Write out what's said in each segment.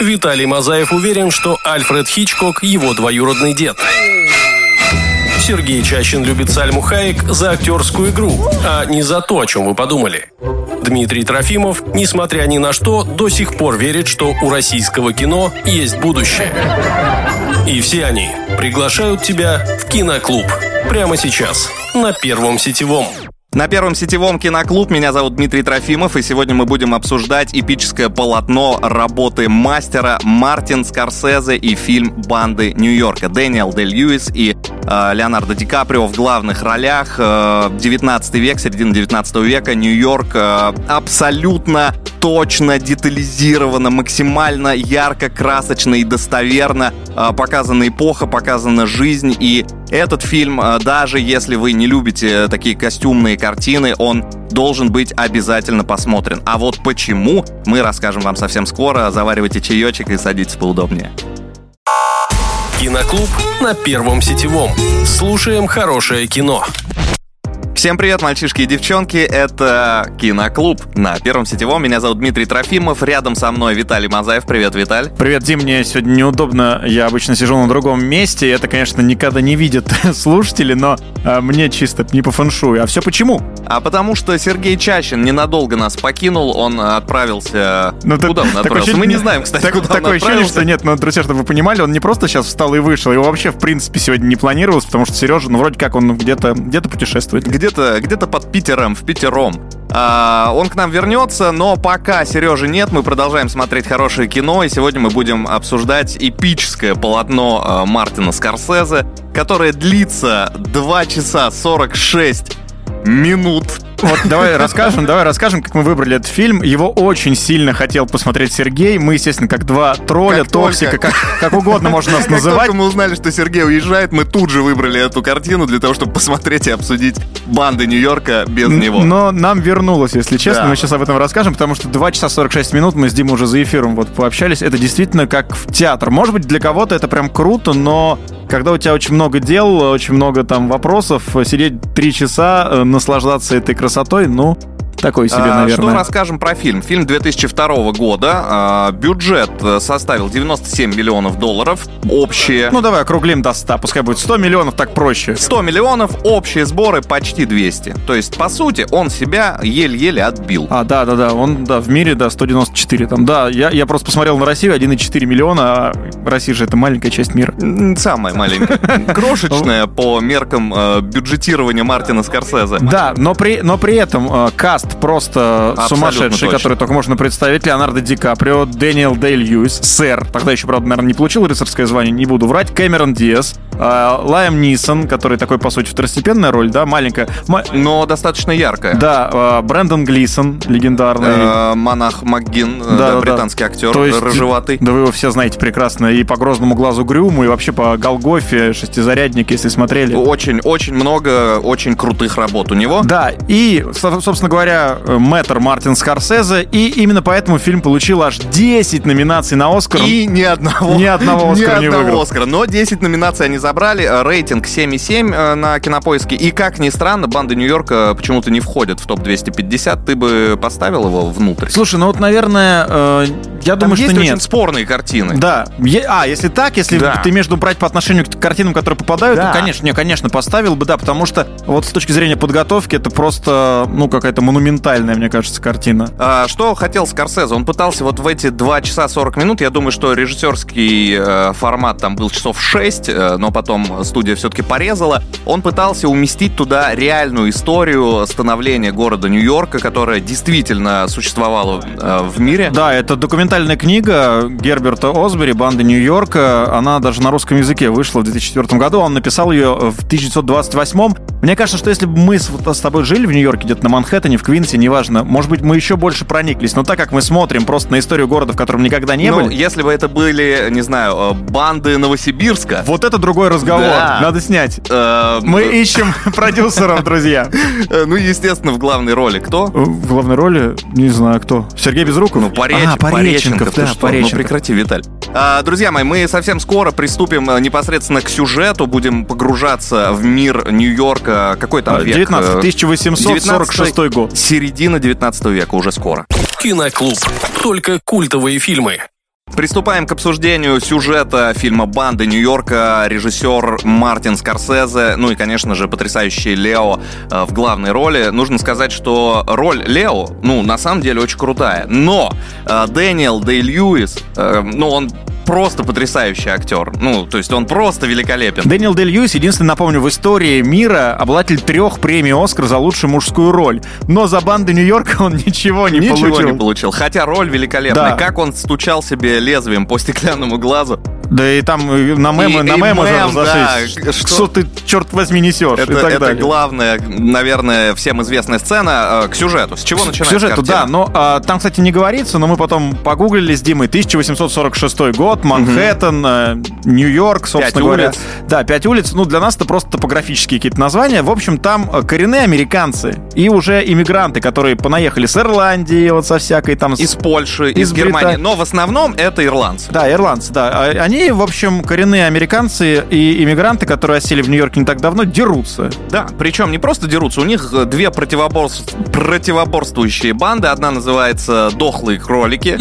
Виталий Мазаев уверен, что Альфред Хичкок – его двоюродный дед. Сергей Чащин любит Сальму Хаек за актерскую игру, а не за то, о чем вы подумали. Дмитрий Трофимов, несмотря ни на что, до сих пор верит, что у российского кино есть будущее. И все они приглашают тебя в киноклуб. Прямо сейчас, на Первом сетевом. На первом сетевом киноклуб меня зовут Дмитрий Трофимов, и сегодня мы будем обсуждать эпическое полотно работы мастера Мартин Скорсезе и фильм «Банды Нью-Йорка». Дэниел Дель Льюис и э, Леонардо Ди Каприо в главных ролях. Э, 19 век, середина 19 века, Нью-Йорк э, абсолютно точно, детализировано, максимально ярко, красочно и достоверно э, показана эпоха, показана жизнь. И этот фильм, э, даже если вы не любите такие костюмные картины, он должен быть обязательно посмотрен. А вот почему, мы расскажем вам совсем скоро. Заваривайте чаечек и садитесь поудобнее. Киноклуб на Первом сетевом. Слушаем хорошее кино. Всем привет, мальчишки и девчонки, это Киноклуб на Первом Сетевом. Меня зовут Дмитрий Трофимов, рядом со мной Виталий Мазаев. Привет, Виталь. Привет, Дим, мне сегодня неудобно, я обычно сижу на другом месте, это, конечно, никогда не видят слушатели, но а, мне чисто не по фэншую. А все почему? А потому что Сергей Чащин ненадолго нас покинул, он отправился... Ну, куда он отправился? Мы не знаем, кстати, так, куда Такое он ощущение, что нет, но, друзья, чтобы вы понимали, он не просто сейчас встал и вышел, его вообще, в принципе, сегодня не планировалось, потому что Сережа, ну, вроде как он где-то где путешествует. Где-то где под Питером, в Питером. А, он к нам вернется, но пока Сережи нет, мы продолжаем смотреть хорошее кино, и сегодня мы будем обсуждать эпическое полотно а, Мартина Скорсезе, которое длится 2 часа 46 минут. Вот давай расскажем, давай расскажем, как мы выбрали этот фильм. Его очень сильно хотел посмотреть Сергей. Мы, естественно, как два тролля, Как токсика, только. как, как угодно можно нас называть. мы узнали, что Сергей уезжает, мы тут же выбрали эту картину для того, чтобы посмотреть и обсудить банды Нью-Йорка без него. Но нам вернулось, если честно. Да. Мы сейчас об этом расскажем, потому что 2 часа 46 минут мы с Димой уже за эфиром вот пообщались. Это действительно как в театр. Может быть, для кого-то это прям круто, но когда у тебя очень много дел, очень много там вопросов, сидеть 3 часа, э, наслаждаться этой красотой, ну, такой себе, А, наверное. Что расскажем про фильм? Фильм 2002 года. А, Бюджет э, составил 97 миллионов долларов. Общие. Ну, давай округлим до 100, пускай будет 100 миллионов, так проще. 100 миллионов, общие сборы почти 200. То есть, по сути, он себя еле-еле отбил. А, да, да, да, он, да, в мире, да, 194 там. Да, я, я просто посмотрел на Россию, 1,4 миллиона, а Россия же это маленькая часть мира. Самая маленькая. Крошечная по меркам э, бюджетирования Мартина Скорсезе. Да, но при, но при этом э, каст просто Абсолютно сумасшедший, точно. который только можно представить. Леонардо Ди Каприо, Дэниел Дэй Льюис, сэр, тогда еще, правда, наверное, не получил рыцарское звание, не буду врать, Кэмерон Диас, э, Лайам Нисон, который такой, по сути, второстепенная роль, да, маленькая. Ма- Но достаточно яркая. да, э, Брэндон Глисон, легендарный. Э, Монах МакГин, э, Да, британский актер, рыжеватый. Да вы его все знаете прекрасно. И по «Грозному глазу Грюму», и вообще по «Голгофе», «Шестизарядник», если смотрели. Очень-очень много очень крутых работ у него. Да, и, со- собственно говоря, э, мэтр Мартин Скорсезе, и именно поэтому фильм получил аж 10 номинаций на Оскар. И ни одного, Ни одного Оскара ни не одного выиграл. Оскара. Но 10 номинаций они забрали. Э, Рейтинг 7,7 э, на кинопоиске. И как ни странно, банды Нью-Йорка почему-то не входят в топ-250. Ты бы поставил его внутрь? Слушай, ну вот, наверное, э, я Там думаю, есть что очень нет. спорные картины. Да. Е- а, если так, если Да. ты между брать по отношению к картинам, которые попадают, Да. то, конечно, не, конечно, поставил бы, да, потому что вот с точки зрения подготовки это просто, ну, какая-то монументальная, мне кажется, картина. А, Что хотел Скорсезе? Он пытался вот в эти 2 часа 40 минут, я думаю, что режиссерский э, формат там был часов 6, э, но потом студия все-таки порезала. Он пытался уместить туда реальную историю становления города Нью-Йорка, которая действительно существовала э, в мире. Да, это документальная книга Герберта Осбери «Банды Нью-Йорка». Она даже на русском языке вышла в 2004 году. Он написал ее в 1928. Мне кажется, что если бы мы с, с тобой жили в Нью-Йорке, где-то на Манхэттене, в Квинсе, неважно, может быть, мы еще больше прониклись. Но так как мы смотрим просто на историю города, в котором никогда не Ну, были, если бы это были, не знаю, э, банды Новосибирска. вот это другой разговор. Да. Надо снять. э, Мы ищем продюсеров, друзья. э, Ну, естественно, в главной роли кто? В главной роли, не знаю кто. Сергей Безруков? Ну, Пореч... А, Пореченков, ты да, что? Ну, Пореченков. прекрати, Виталь. А, друзья мои, мы совсем скоро приступим э, непосредственно к сюжету, будем погружаться в мир Нью-Йорка. Какой там век? 19, Э, 1846 год. Середина 19 века, уже скоро. Киноклуб. Только культовые фильмы. Приступаем к обсуждению сюжета фильма «Банды Нью-Йорка», режиссер Мартин Скорсезе, ну и, конечно же, потрясающий Лео э, в главной роли. Нужно сказать, что роль Лео, ну, на самом деле очень крутая, но э, Дэниел Дэй Льюис, э, ну, он просто потрясающий актер. Ну, то есть он просто великолепен. Дэниел Дель Льюис, единственный, напомню, в истории мира обладатель трех премий «Оскар» за лучшую мужскую роль. Но за банды Нью-Йорка он ничего не Ничего получил. не получил. Хотя роль великолепная. Да. Как он стучал себе лезвием по стеклянному глазу. Да и там э, на мемы, И- на и мемы мем, разошлись. да, Что? что- ты, черт возьми, несешь? Это, и так это далее. главная, наверное, всем известная сцена э, к сюжету. С чего К начинается сюжету, картина? да, но а, там, кстати, не говорится, но мы потом погуглили с Димой. 1846 год, Манхэттен, э, Нью-Йорк, собственно Пять говоря. улиц. Да, пять улиц. Ну, для нас это просто топографические какие-то названия. В общем, там э, коренные американцы и уже иммигранты, которые понаехали с Ирландии, вот со всякой там... Из Польши, из, Из Германии. Брита- Но в основном это ирландцы. Да, ирландцы, да. А Они, в общем, коренные американцы и иммигранты, которые осели в Нью-Йорке не так давно, дерутся. Да, причем не просто дерутся, у них э, две противоборс- противоборствующие банды. Одна называется «Дохлые кролики»,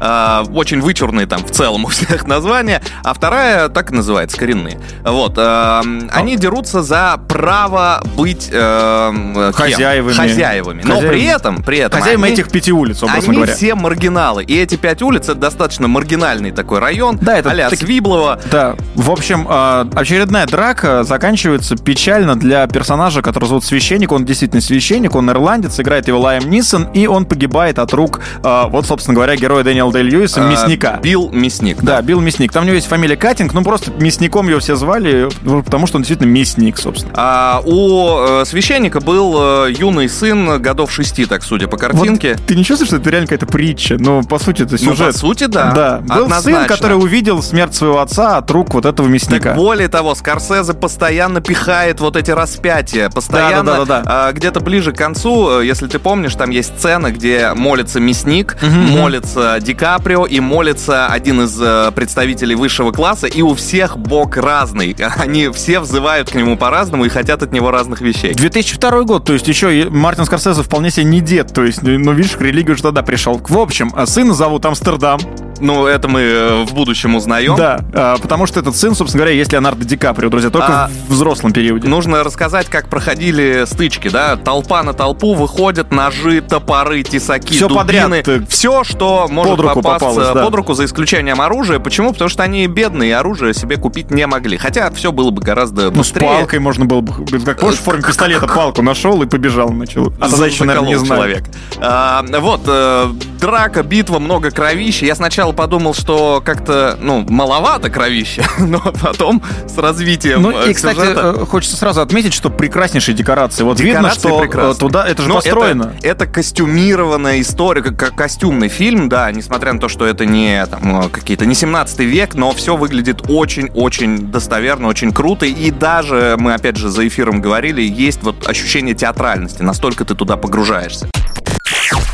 э, очень вычурные там в целом у всех названия, а вторая так и называется «Коренные». Вот, э, они дерутся за право быть э? Хозяевами. Хозяевами. Но Хозяевами. при этом, при этом Хозяевами они- этих пяти улиц, образно Они говоря. все маргиналы. И эти пять улиц это достаточно маргинальный такой район. Да, это так- Свиблово. Да, в общем, э, очередная драка заканчивается печально для персонажа, который зовут Священник. Он действительно священник, он ирландец, играет его Лайм Нисон, и он погибает от рук, э, вот, собственно говоря, героя Дэниела Дэй Льюиса, Э, мясника. Билл Мясник. Да, Билл Мясник. Там у него есть фамилия Катинг, ну просто мясником его все звали, ну, потому что он действительно мясник, собственно. А у э, священника был э, юный сын годов шести, так судя по картинке. Вот ты не чувствуешь, что это реально какая-то притча? Ну, по сути, это Ну, сюжет. по сути, да. Да, был сын, Однозначно. который увидел смерть своего отца от рук вот этого мясника. Так более того, Скорсезе постоянно пихает вот эти распятия. Постоянно, Да-да-да-да-да. а, где-то ближе к концу, э, если ты помнишь, там есть сцена, где молится мясник, молится Ди Каприо и молится один из э, представителей высшего класса, и у всех бог разный. Они все взывают к нему по-разному и хотят от него разных вещей. 2002 год, то есть еще Мартин Скорсезе вполне себе не дед, то есть, ну, видишь, к религии уже тогда пришел. В общем, а сына зовут Амстердам, Ну, это мы э, в будущем узнаем. да, а, потому что этот сын, собственно говоря, есть Леонардо Ди Каприо, друзья, только А, в взрослом периоде. Нужно рассказать, как проходили стычки, да? Толпа на толпу выходят, ножи, топоры, тесаки, Всё дубины. подряд, э, Все, что может под руку попасться попалось, да. под руку, за исключением оружия. Почему? Потому что они бедные, и оружие себе купить не могли. Хотя все было бы гораздо ну, с быстрее. палкой можно было бы, как помнишь, в форме пистолета палку нашел и побежал, начал. А тогда еще, наверное, не знали. человек. А, вот, э, драка, битва, много кровища. Я сначала подумал, что как-то, ну, маловато кровища, но потом с развитием Ну э, и, кстати, сюжета- э, хочется сразу отметить, что прекраснейшие декорации. Вот видно, Декорации что прекрасные. э, туда, это же Но построено. Это, это костюмированная история, как, костюмный фильм, да, несмотря на то, что это не там, какие-то не 17 век, но все выглядит очень-очень достоверно, очень круто. И даже, мы опять же за эфиром говорили, есть вот ощущение театральности, настолько ты туда погружаешься.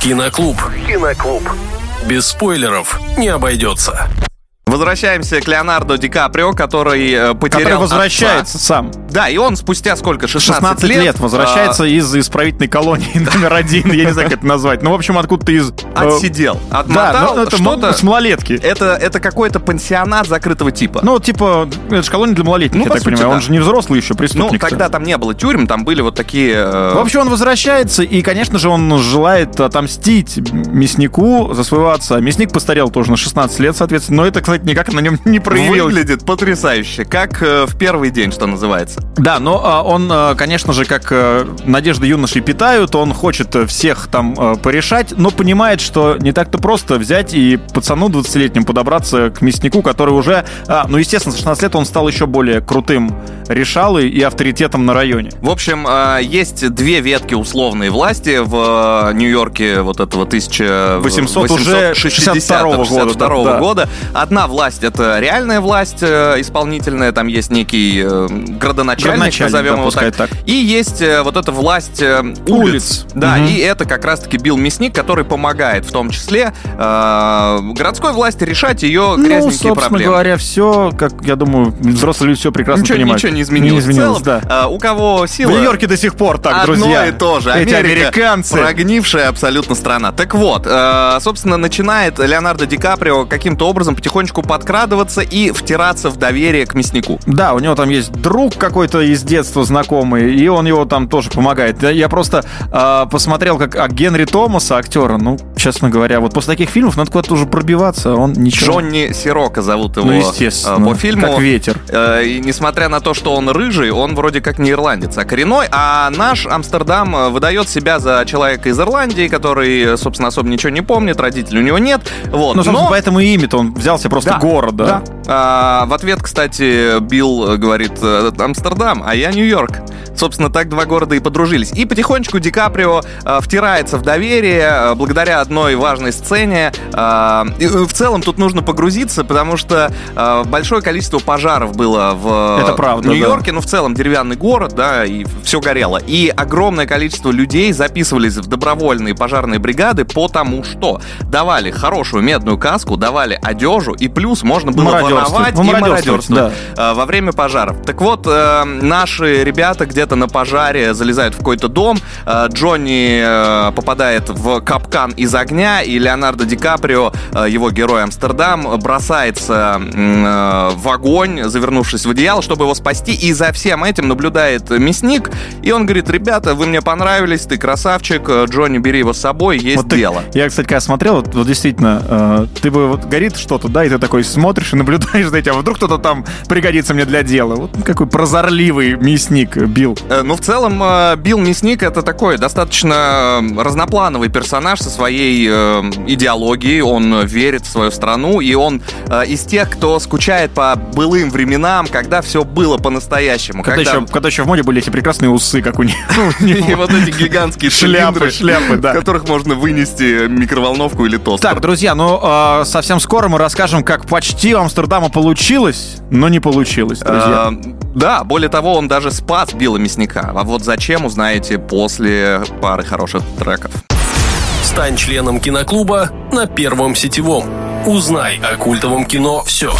Киноклуб. Киноклуб. Без спойлеров не обойдется. Возвращаемся к Леонардо Ди Каприо, который э, потерял Который отца. возвращается сам. Да, и он спустя сколько? 16, 16 лет, возвращается из исправительной колонии номер один, я не знаю, как это назвать. Ну, в общем, откуда-то из... а, э, отсидел, Да, отмотал ну, это что-то. с малолетки. Это, это какой-то пансионат закрытого типа. Ну, типа, это же колония для малолетних, Ну, я так сути, понимаю. Он да. же не взрослый еще, Ну, преступник. тогда там не было тюрем, там были вот такие... э, В общем, он возвращается, и, конечно же, он желает отомстить мяснику за своего отца. Мясник постарел тоже на 16 лет, соответственно, но это, кстати, никак на нем не проявилось. выглядит потрясающе, как э, в первый день, что называется. Да, но а, он, а, конечно же, как а, надежды юношей питают, он хочет э, всех там а, порешать, но понимает, что не так-то просто взять и пацану 20-летнему подобраться к мяснику, который уже, а, ну, естественно, с 16 лет он стал еще более крутым решалой и авторитетом на районе. В общем, э, есть две ветки условной власти в э, Нью-Йорке вот этого 800 уже 62-го 62 года, да. года. Одна власть — это реальная власть э, исполнительная, там есть некий э, градоначальник, Градоначальник, назовем да, его так. так. И есть э, вот эта власть улиц. Улиц. Да, Мгм. и это как раз-таки Билл Мясник, который помогает в том числе э, городской власти решать ее Ну, грязненькие собственно проблемы. говоря, все, как я думаю, взрослые люди все прекрасно Ничего, понимают. ничего не изменилось. Не изменилось, В целом, да. э, у кого сила... В Нью-Йорке до сих пор так, Одно друзья. и то же. Эти Америка американцы. Прогнившая абсолютно страна. Так вот, э, собственно, начинает Леонардо Ди Каприо каким-то образом потихонечку подкрадываться и втираться в доверие к мяснику. Да, у него там есть друг какой-то из детства знакомый, и он его там тоже помогает. Я- просто э, посмотрел, как а, Генри Томаса, актера, ну, честно говоря, вот после таких фильмов надо куда-то уже пробиваться, он ничего. Джонни Сирока зовут его ну, естественно, по фильму. как ветер. Э, И несмотря на то, что он рыжий, он вроде как не ирландец, а коренной. А наш Амстердам э, выдает себя за человека из Ирландии, который, собственно, особо ничего не помнит, родителей у него нет. Вот. Ну, Но- поэтому и имя-то он взялся просто Да, город, да. да. А, в ответ, кстати, Билл говорит э, Амстердам, а я Нью-Йорк. Собственно, так два города и подружились. И потихонечку Ди Каприо э, втирается в доверие э, благодаря одной важной сцене. Э, и, в целом тут нужно погрузиться, потому что э, большое количество пожаров было в Это правда, Нью-Йорке. Ну, в целом, деревянный город, да, и все горело. И огромное количество людей записывались в добровольные пожарные бригады, потому что давали хорошую медную каску, давали одежу, и плюс можно было воровать Ну, и мародерствовать, мародерствовать э, во время пожаров. Так вот, э, наши ребята где-то на пожаре залезают в какой-то дом, э, Джонни э, попадает в капкан из огня, и Леонардо Ди Каприо, э, его герой Амстердам, бросается э, в огонь, завернувшись в одеяло, чтобы его спасти, и за всем этим наблюдает мясник, и он говорит, ребята, вы мне понравились, ты красавчик, Джонни, бери его с собой, есть Вот ты- дело. Я, кстати, когда смотрел, вот, вот действительно, э, ты бы вот горит что-то, да, и ты такой смотришь и наблюдаешь за этим, а вдруг кто-то там пригодится мне для дела. Вот какой прозорливый мясник Билл. Э, Ну, в целом, э, Билл Мясник это такой достаточно э, разноплановый персонаж со своей э, идеологией. Он верит в свою страну, и он э, из тех, кто скучает по былым временам, когда все было по-настоящему. Когда, еще, когда еще в моде были эти прекрасные усы, как у них. И вот эти гигантские Шляпы, шляпы, да. в которых можно вынести микроволновку или тостер. Так, друзья, ну э, совсем скоро мы расскажем, как почти у Амстердама получилось, но не получилось, друзья. Э, Да, более того, он даже спас Билла Мясника. А вот зачем, узнаете после пары хороших треков. Стань членом киноклуба на Первом сетевом. Узнай о культовом кино все.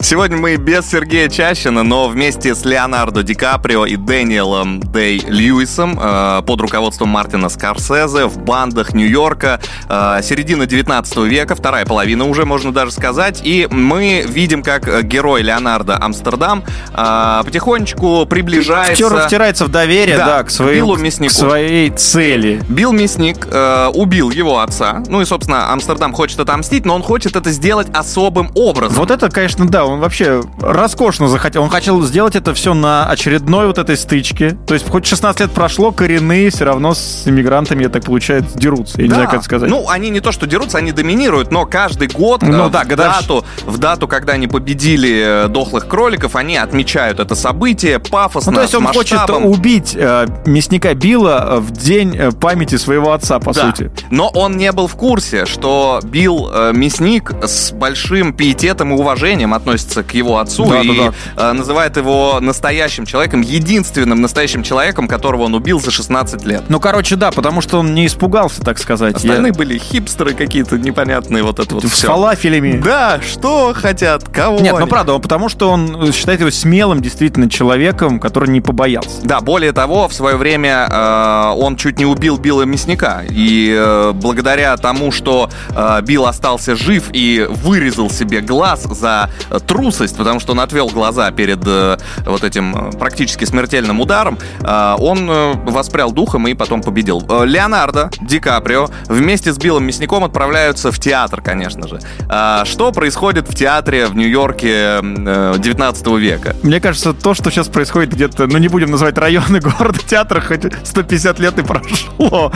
Сегодня мы без Сергея Чащина, но вместе с Леонардо Ди Каприо и Дэниелом Дэй Льюисом э, под руководством Мартина Скорсезе в бандах Нью-Йорка. Э, середина 19 века, вторая половина уже, можно даже сказать. И мы видим, как герой Леонардо Амстердам э, потихонечку приближается... Втер- втирается в доверие, Да, да, к, своей, Биллу Мяснику. к своей цели. Билл Мясник э, убил его отца. Ну и, собственно, Амстердам хочет отомстить, но он хочет это сделать особым образом. Вот это, конечно, да, он вообще роскошно захотел. Он хотел сделать это все на очередной вот этой стычке. То есть хоть 16 лет прошло, коренные все равно с иммигрантами, я так получается, дерутся. Я не Да. знаю, как это сказать. Ну, они не то что дерутся, они доминируют, но каждый год Ну э, да, в, годовщ- дату, в дату, когда они победили э, дохлых кроликов, они отмечают это событие пафосно, Ну, то есть он хочет убить э, мясника Билла э, в день э, памяти своего отца, по Да. сути. Но он не был в курсе, что Билл э, Мясник с большим пиететом и уважением относится к его отцу Да, и да, э, называет его настоящим человеком, единственным настоящим человеком, которого он убил за 16 лет. Ну, короче, да, потому что он не испугался, так сказать. Остальные Я- были хипстеры какие-то непонятные, вот это вот С все. фалафелями. Да, что хотят, кого Нет, ну они? правда, он- потому что он считает его смелым действительно человеком, который не побоялся. Да, более того, в свое время э, он чуть не убил Билла Мясника. И э, благодаря тому, что э, Билл остался жив и вырезал себе глаз за э, трусость, потому что он отвел глаза перед э, вот этим э, практически смертельным ударом, э, он э, воспрял духом и потом победил. Э, Леонардо Ди Каприо вместе с Биллом Мясником отправляются в театр, конечно же. А что происходит в театре в Нью-Йорке э, 19 века? Мне кажется, то, что сейчас происходит где-то, ну не будем называть районы города театра, хоть 150 лет и прошло.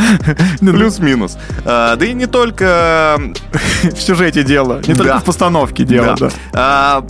Ну, Плюс-минус. А, да и не только... в сюжете дело, не только в постановке дело,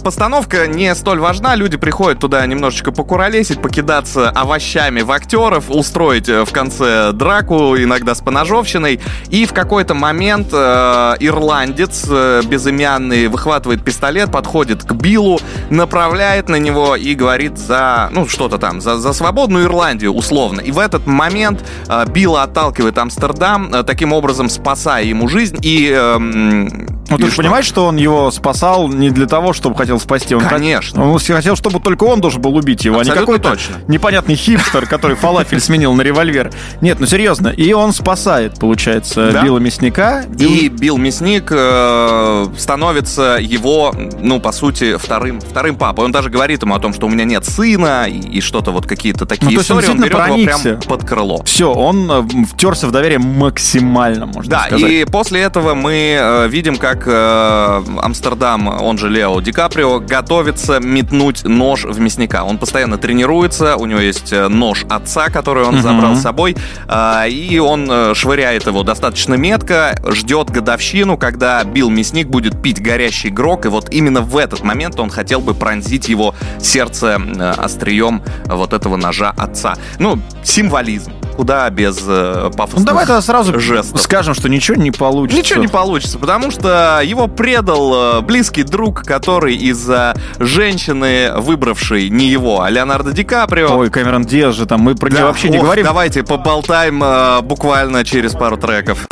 постановка не столь важна. Люди приходят туда немножечко покуролесить, покидаться овощами в актеров, устроить э, в конце драку, иногда с поножовщиной. И в какой-то момент э, ирландец э, безымянный выхватывает пистолет, подходит к Биллу, направляет на него и говорит за, ну, что-то там, за, за свободную Ирландию, условно. И в этот момент э, Билла отталкивает Амстердам, э, таким образом спасая ему жизнь. И эм, Ну, ты же понимаешь, что он его спасал не для того, чтобы хотел спасти. Он Конечно. Он хотел, чтобы только он должен был убить его, Абсолютно а не какой-то точно. непонятный хипстер, который фалафель сменил на револьвер. Нет, ну серьезно. И он спасает, получается, Да. Билла Мясника. И Билл Мясник э, становится его, ну, по сути, вторым, вторым папой. Он даже говорит ему о том, что у меня нет сына, и, и что-то вот какие-то такие Ну, то есть он истории. Он, берет действительно его прям проникся. под крыло. Все, он э, втерся в доверие максимально, можно Да, сказать. и после этого мы э, видим, как э, Амстердам, он же Лео Ди Каприо, готовится метнуть нож в мясника. Он постоянно тренируется, у него есть э, нож отца, который он Мгм. забрал с собой, э, и он э, швыряет его достаточно метко, ждет годовщину, когда Билл Мясник будет пить горящий грок, и вот именно в этот момент он хотел бы пронзить его сердце э, острием вот этого ножа отца. Ну, символизм. Куда без э, пафосных Ну давай тогда сразу жестов. скажем, что ничего не получится. Ничего не получится, потому что его предал э, близкий друг, который из-за женщины, выбравшей не его, а Леонардо Ди Каприо. Ой, Кэмерон Диаз же там, мы про Да, него вообще не ох, говорим. Давайте поболтаем э, буквально через пару треков.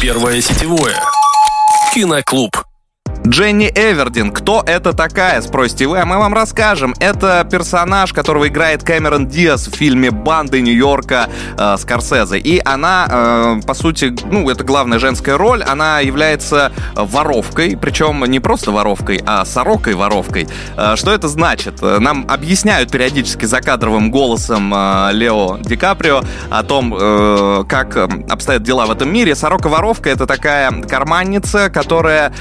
Первое сетевое. Киноклуб. Дженни Эвердин. Кто это такая, спросите вы, а мы вам расскажем. Это персонаж, которого играет Кэмерон Диас в фильме «Банды Нью-Йорка» э, Скорсезе. И она, э, по сути, ну, это главная женская роль. Она является воровкой, причем не просто воровкой, а сорокой-воровкой. Э, что это значит? Э, Нам объясняют периодически закадровым голосом э, Лео Ди Каприо о том, э, как э, обстоят дела в этом мире. Сорока-воровка — это такая карманница, которая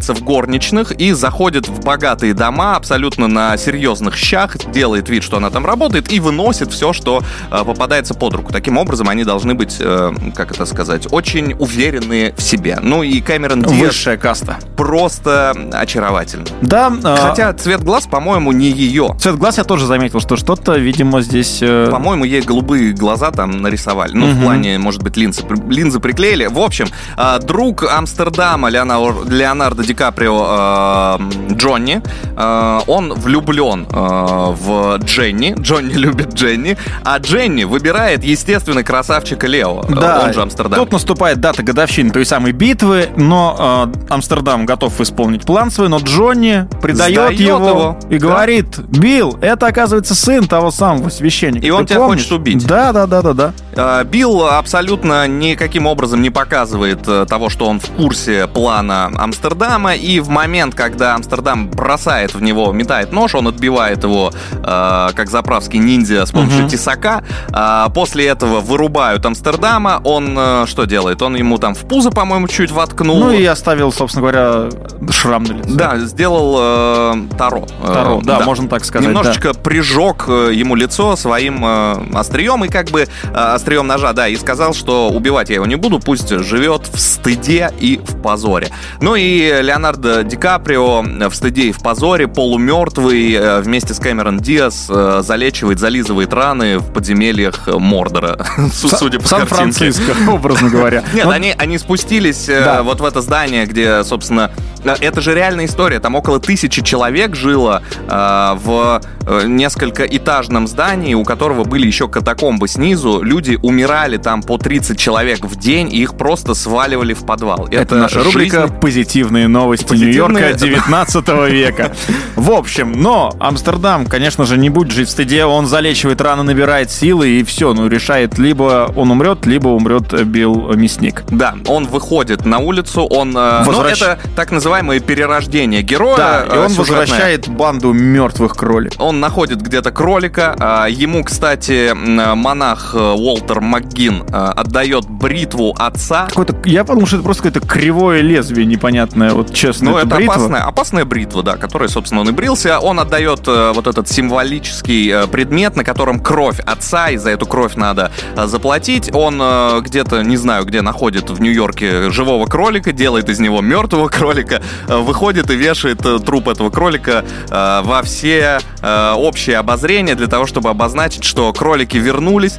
переодевается в горничных и заходит в богатые дома абсолютно на серьезных щах, делает вид, что она там работает, и выносит все, что э, попадается под руку. Таким образом, они должны быть, э, как это сказать, очень уверенные в себе. Ну и Кэмерон Диаз Высшая каста. просто очаровательно. Да, а, Хотя цвет глаз, по-моему, не ее. цвет глаз я тоже заметил, что что-то, видимо, здесь... э, По-моему, ей голубые глаза там нарисовали. Ну, в Мгм. плане, может быть, линзы, линзы приклеили. В общем, а, друг Амстердама Леонар- Леонардо Ди Каприо а, Джонни, а, он влюблен а, в Дженни. Джонни любит Дженни. А Дженни выбирает, естественно, красавчика Лео. Да, Он же Амстердам. Тут наступает дата годовщины той самой битвы, но э, Амстердам готов исполнить план свой, но Джонни предает его, его, и да. говорит, Билл, это оказывается сын того самого священника. И он Ты тебя помнишь?» хочет убить. Да, да, да, да, да. А, Билл абсолютно никаким образом не показывает э, того, что он в курсе плана Амстердама, и в момент, когда Амстердам бросает в него, метает нож, он отбивает его, э, как заправский ниндзя с помощью Мгм. тесака. А После этого вырубают Амстердама, он э, что делает? Он ему там в пузо, по-моему, чуть воткнул. Ну и оставил, собственно говоря, шрам на лице. Да, сделал э, Таро. Э, Таро, да, можно так сказать, Немножечко прижег э, ему лицо своим э, острием и как бы э, острием ножа, да, и сказал, что убивать я его не буду, пусть живет в стыде и в позоре. Ну и Леонардо Ди Каприо в стыде и в позоре, полумертвый, э, вместе с Кэмерон Диас э, залечивает, зализывает раны в подземельях Мордора, судя по. Сан-Франциско, образно говоря. Нет, Ну, они, они спустились э, Да. вот в это здание, где, собственно, это же реальная история. Там около тысячи человек жило в несколько этажном здании, у которого были еще катакомбы снизу. Люди умирали там по 30 человек в день, и их просто сваливали в подвал. Это, наша рубрика жизнь- «Позитивные новости Позитивные- Нью-Йорка 19 века». В общем, но Амстердам, конечно же, не будет жить в стыде. Он залечивает раны, набирает силы и все. Ну, решает, либо он умрет, либо умрет Билл Мясник. Да, он выходит на улицу, он... э, Ну, Возвращ- это так называемое перерождение героя. Да, и э, он сюжетное. возвращает банду мертвых кроликов. Он находит где-то кролика. а, Ему, кстати, монах э, Уолтер МакГин э, отдает бритву отца. Какой-то, я подумал, что это просто какое-то кривое лезвие непонятное, вот честно. Ну, это бритва. опасная, опасная бритва, да, которой, собственно, он и брился. Он отдает э, вот этот символический э, предмет, на котором кровь отца, и за эту кровь надо заплатить. Он где-то, не знаю, где находит в Нью-Йорке живого кролика, делает из него мертвого кролика, выходит и вешает труп этого кролика во все общее обозрение для того, чтобы обозначить, что кролики вернулись,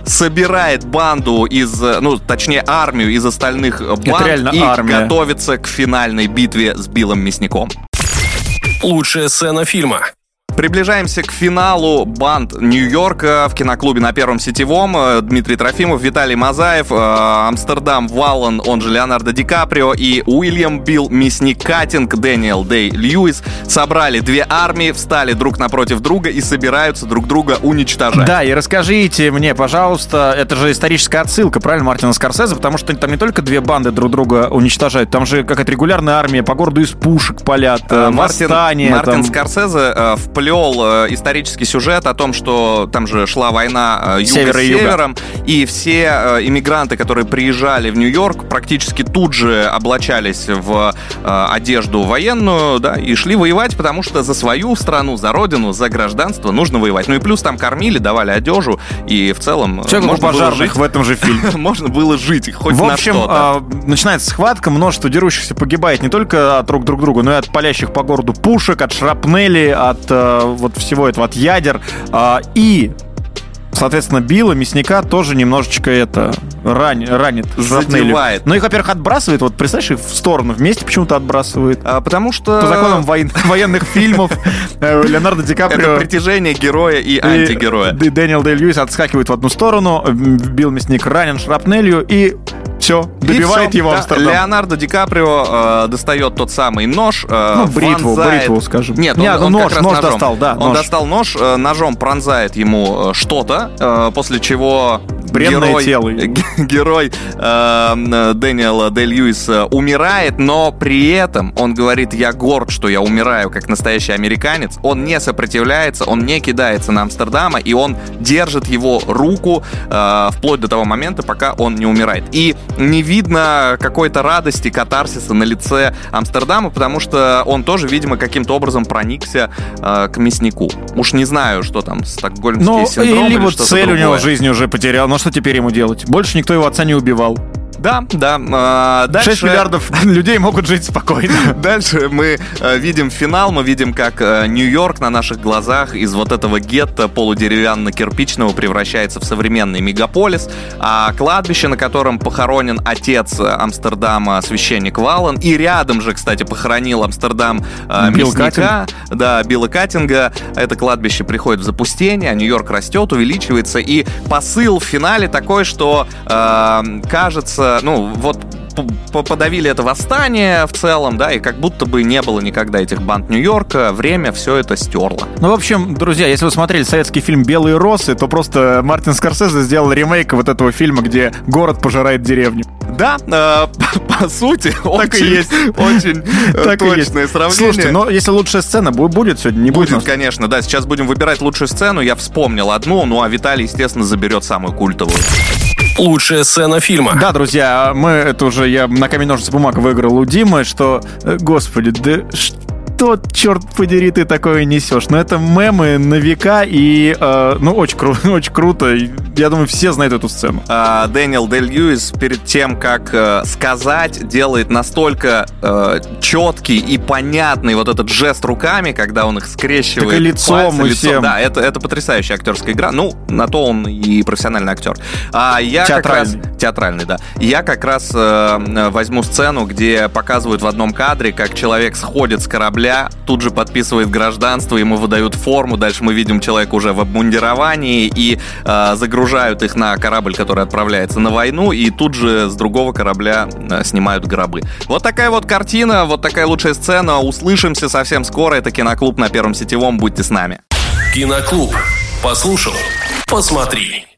собирает банду из, э, ну, точнее, армию из остальных э, банд реально и армия. готовится к финальной битве с Биллом Мясником. Лучшая сцена фильма. Приближаемся к финалу банд Нью-Йорка в киноклубе на Первом Сетевом. Э, Дмитрий Трофимов, Виталий Мазаев, э, Амстердам Валлан, он же Леонардо Ди Каприо и Уильям Билл Мясникатинг, Дэниел Дэй Льюис собрали две армии, встали друг напротив друга и собираются друг друга уничтожать. Да, и расскажите мне, пожалуйста, это же историческая отсылка, правильно, Мартина Скорсезе, потому что там не только две банды друг друга уничтожают, там же какая-то регулярная армия по городу из пушек палят, э, Мартин, восстание. Мартин там... Скорсезе э, вплел э, исторический сюжет о том, что там же шла война э, юга Севера с и юга. севером, и все э, иммигранты, которые приезжали в Нью-Йорк, практически тут же облачались в одежду военную, да, и шли воевать, потому что за свою страну, за родину, за гражданство нужно воевать. Ну и плюс там кормили, давали одежу, и в целом у можно было пожарных жить. в этом же фильме. Можно было жить хоть В на общем, а, начинается схватка, множество дерущихся погибает не только от рук друг друга, но и от палящих по городу пушек, от шрапнели, от э, вот всего этого, от ядер. А, и, соответственно, Билла, мясника тоже немножечко это ран- ранит. Задевает. Но их, во-первых, отбрасывает, вот представляешь, их в сторону вместе почему-то отбрасывает. А, потому что... По законам воен- военных фильмов э, Леонардо Ди Это Каприо притяжение героя и и антигероя. Д- Дэниел Дэй Льюис отскакивает в одну сторону, Билл Мясник ранен шрапнелью и все, добивает его да, Амстердам. Леонардо Ди Каприо э, достает тот самый нож. э, Ну, бритву, вонзает- бритву, скажем. Нет, Не, он, ну, он нож, как раз нож ножом. достал, да, Он нож. достал нож, э, ножом пронзает ему э, что-то, э, после чего Бренное герой, тело. герой э, Дэниела Дэ Льюиса умирает, но при этом он говорит, я горд, что я умираю как настоящий американец. Он не сопротивляется, он не кидается на Амстердама, и он держит его руку э, вплоть до того момента, пока он не умирает. И не видно какой-то радости, катарсиса на лице Амстердама, потому что он тоже, видимо, каким-то образом проникся э, к мяснику. Уж не знаю, что там, стокгольмский Ну, синдром или либо что-то цель у него другое. в жизни уже потерял. Ну, что теперь ему делать? Больше никто его отца не убивал. Да, да. э, дальше... 6 миллиардов людей могут жить спокойно. Дальше мы э, видим финал, мы видим, как э, Нью-Йорк на наших глазах из вот этого гетто полудеревянно-кирпичного превращается в современный мегаполис, а кладбище, на котором похоронен отец э, Амстердама, священник Валан, и рядом же, кстати, похоронил Амстердам Билл мясника, да, Билла Каттинга, это кладбище приходит в запустение, а Нью-Йорк растет, увеличивается, и посыл в финале такой, что э, кажется, ну, вот подавили это восстание в целом, да, и как будто бы не было никогда этих банд Нью-Йорка, время все это стерло. Ну, в общем, друзья, если вы смотрели советский фильм «Белые росы», то просто Мартин Скорсезе сделал ремейк вот этого фильма, где город пожирает деревню. Да, э, по сути, Так и очень, есть. очень Так и есть. точное сравнение. Слушайте, но если лучшая сцена бу- будет сегодня, не будет, Будет, конечно, да. Сейчас будем выбирать лучшую сцену. Я вспомнил одну, ну а Виталий, естественно, заберет самую культовую. Лучшая сцена фильма. Да, друзья, мы это уже, я на камень ножницы бумага выиграл у Димы, что, э, господи, да что, черт подери, ты такое несешь? Ну, это мемы на века, и, э, ну, очень, кру- очень круто. Я думаю, все знают эту сцену. А, Дэниел Дель Льюис перед тем, как э, сказать, делает настолько э, четкий и понятный вот этот жест руками, когда он их скрещивает. Так и лицом, пальцы, и всем. Да, это, это потрясающая актерская игра. Ну, на то он и профессиональный актер. А я Театральный. как раз... Театральный, да. Я как раз э, возьму сцену, где показывают в одном кадре, как человек сходит с корабля, тут же подписывает гражданство, ему выдают форму, дальше мы видим человека уже в обмундировании и э, загружают их на корабль, который отправляется на войну, и тут же с другого корабля э, снимают гробы. Вот такая вот картина, вот такая лучшая сцена. Услышимся совсем скоро. Это Киноклуб на Первом Сетевом. Будьте с нами. Киноклуб. Послушал, посмотри.